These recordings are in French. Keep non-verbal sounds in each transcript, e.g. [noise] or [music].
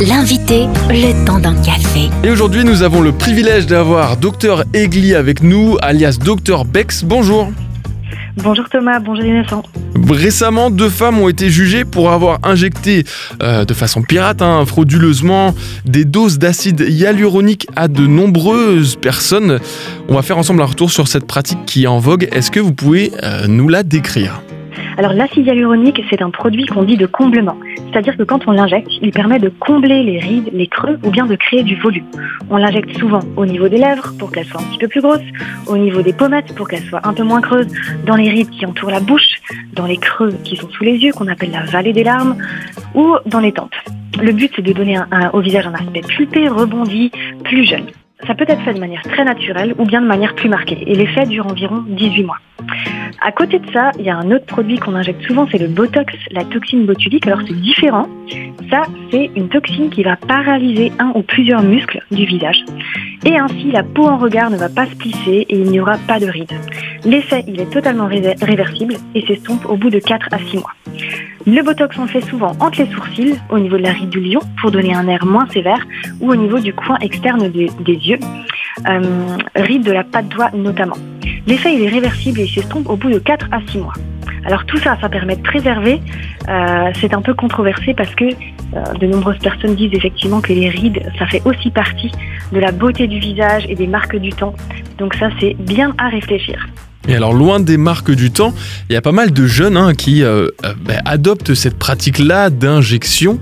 L'invité, le temps d'un café. Et aujourd'hui, nous avons le privilège d'avoir Dr Egli avec nous, alias Dr Bex. Bonjour. Bonjour Thomas, bonjour Innocent. Récemment, deux femmes ont été jugées pour avoir injecté euh, de façon pirate, hein, frauduleusement, des doses d'acide hyaluronique à de nombreuses personnes. On va faire ensemble un retour sur cette pratique qui est en vogue. Est-ce que vous pouvez euh, nous la décrire? Alors l'acide hyaluronique, c'est un produit qu'on dit de comblement. C'est-à-dire que quand on l'injecte, il permet de combler les rides, les creux ou bien de créer du volume. On l'injecte souvent au niveau des lèvres pour qu'elles soient un petit peu plus grosses, au niveau des pommettes pour qu'elles soient un peu moins creuses, dans les rides qui entourent la bouche, dans les creux qui sont sous les yeux qu'on appelle la vallée des larmes ou dans les tempes. Le but, c'est de donner au visage un aspect pulpé, rebondi, plus jeune. Ça peut être fait de manière très naturelle ou bien de manière plus marquée et l'effet dure environ 18 mois. À côté de ça, il y a un autre produit qu'on injecte souvent, c'est le Botox, la toxine botulique. Alors c'est différent. Ça, c'est une toxine qui va paralyser un ou plusieurs muscles du visage. Et ainsi, la peau en regard ne va pas se plisser et il n'y aura pas de rides. L'effet, il est totalement réversible et s'estompe au bout de 4 à 6 mois. Le Botox, on le fait souvent entre les sourcils, au niveau de la ride du lion, pour donner un air moins sévère, ou au niveau du coin externe des, yeux, euh, ride de la patte doigt notamment. L'effet est réversible et il s'estompe au bout de 4 à 6 mois. Alors tout ça, ça permet de préserver. Euh, c'est un peu controversé parce que euh, de nombreuses personnes disent effectivement que les rides, ça fait aussi partie de la beauté du visage et des marques du temps. Donc ça, c'est bien à réfléchir. Et alors, loin des marques du temps, il y a pas mal de jeunes hein, qui euh, ben, adoptent cette pratique-là d'injection.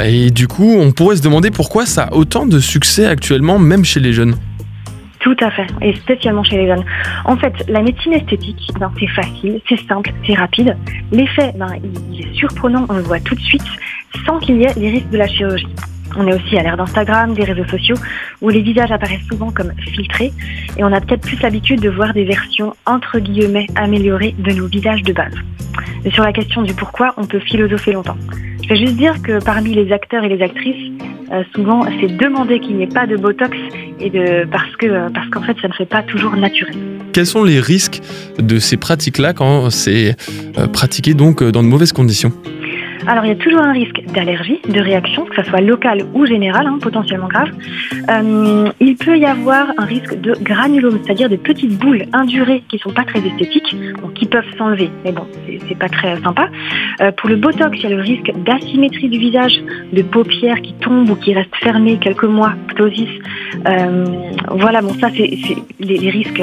Et du coup, on pourrait se demander pourquoi ça a autant de succès actuellement, même chez les jeunes. Tout à fait, et spécialement chez les jeunes. En fait, la médecine esthétique, ben, c'est facile, c'est simple, c'est rapide. L'effet, ben, il est surprenant, on le voit tout de suite, sans qu'il y ait les risques de la chirurgie. On est aussi à l'ère d'Instagram, des réseaux sociaux, où les visages apparaissent souvent comme filtrés, et on a peut-être plus l'habitude de voir des versions entre guillemets améliorées de nos visages de base. Sur la question du pourquoi, on peut philosopher longtemps. Je vais juste dire que parmi les acteurs et les actrices, euh, souvent c'est demandé qu'il n'y ait pas de Botox et de parce que euh, parce qu'en fait ça ne fait pas toujours naturel. Quels sont les risques de ces pratiques-là quand c'est euh, pratiqué donc dans de mauvaises conditions? Alors il y a toujours un risque d'allergie, de réaction, que ce soit local ou général, hein, potentiellement grave. Euh, il peut y avoir un risque de granulome, c'est-à-dire des petites boules indurées qui sont pas très esthétiques, donc qui peuvent s'enlever, mais bon, c'est pas très sympa. Euh, pour le botox, il y a le risque d'asymétrie du visage, de paupières qui tombent ou qui restent fermées quelques mois, ptosis. Euh, voilà, bon ça c'est les, risques,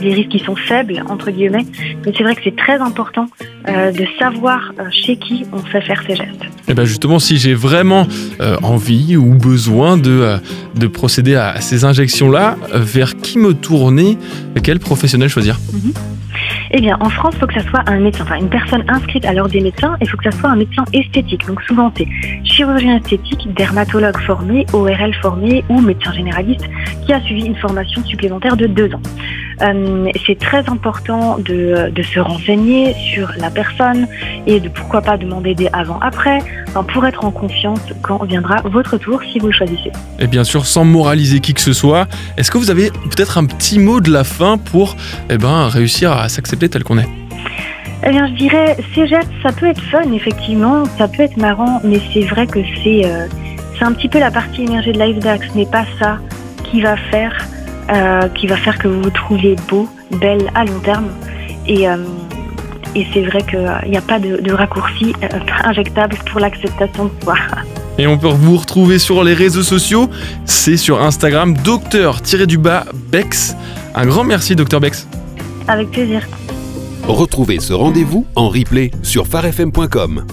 les risques qui sont faibles entre guillemets, mais c'est vrai que c'est très important de savoir chez qui on fait faire ces gestes. Et eh bien justement, si j'ai vraiment euh, envie ou besoin de, euh, de procéder à ces injections-là, vers qui me tourner? Quel professionnel choisir? Mhm. Eh bien, en France, il faut que ça soit un médecin, enfin une personne inscrite à l'ordre des médecins, il faut que ça soit un médecin esthétique. Donc souvent, c'est chirurgien esthétique, dermatologue formé, ORL formé ou médecin généraliste qui a suivi une formation supplémentaire de deux ans. Euh, c'est très important de, de, se renseigner sur la personne et de pourquoi pas demander des avant-après pour être en confiance quand viendra votre tour si vous le choisissez. Et bien sûr, sans moraliser qui que ce soit, est-ce que vous avez peut-être un petit mot de la fin pour eh ben, réussir à s'accepter tel qu'on est? Eh bien, je dirais, gestes, ça peut être fun, effectivement, ça peut être marrant, mais c'est vrai que c'est euh, c'est un petit peu la partie émergée de l'iceberg. Ce n'est pas ça qui va faire euh, qui va faire que vous vous trouviez beau, belle à long terme. Et, euh, et c'est vrai qu'il n'y a pas de, de raccourci euh, injectable pour l'acceptation de soi. [laughs] Et on peut vous retrouver sur les réseaux sociaux, c'est sur Instagram, docteur-du-bas Bex. Un grand merci, docteur Bex. Avec plaisir. Retrouvez ce rendez-vous en replay sur farfm.com.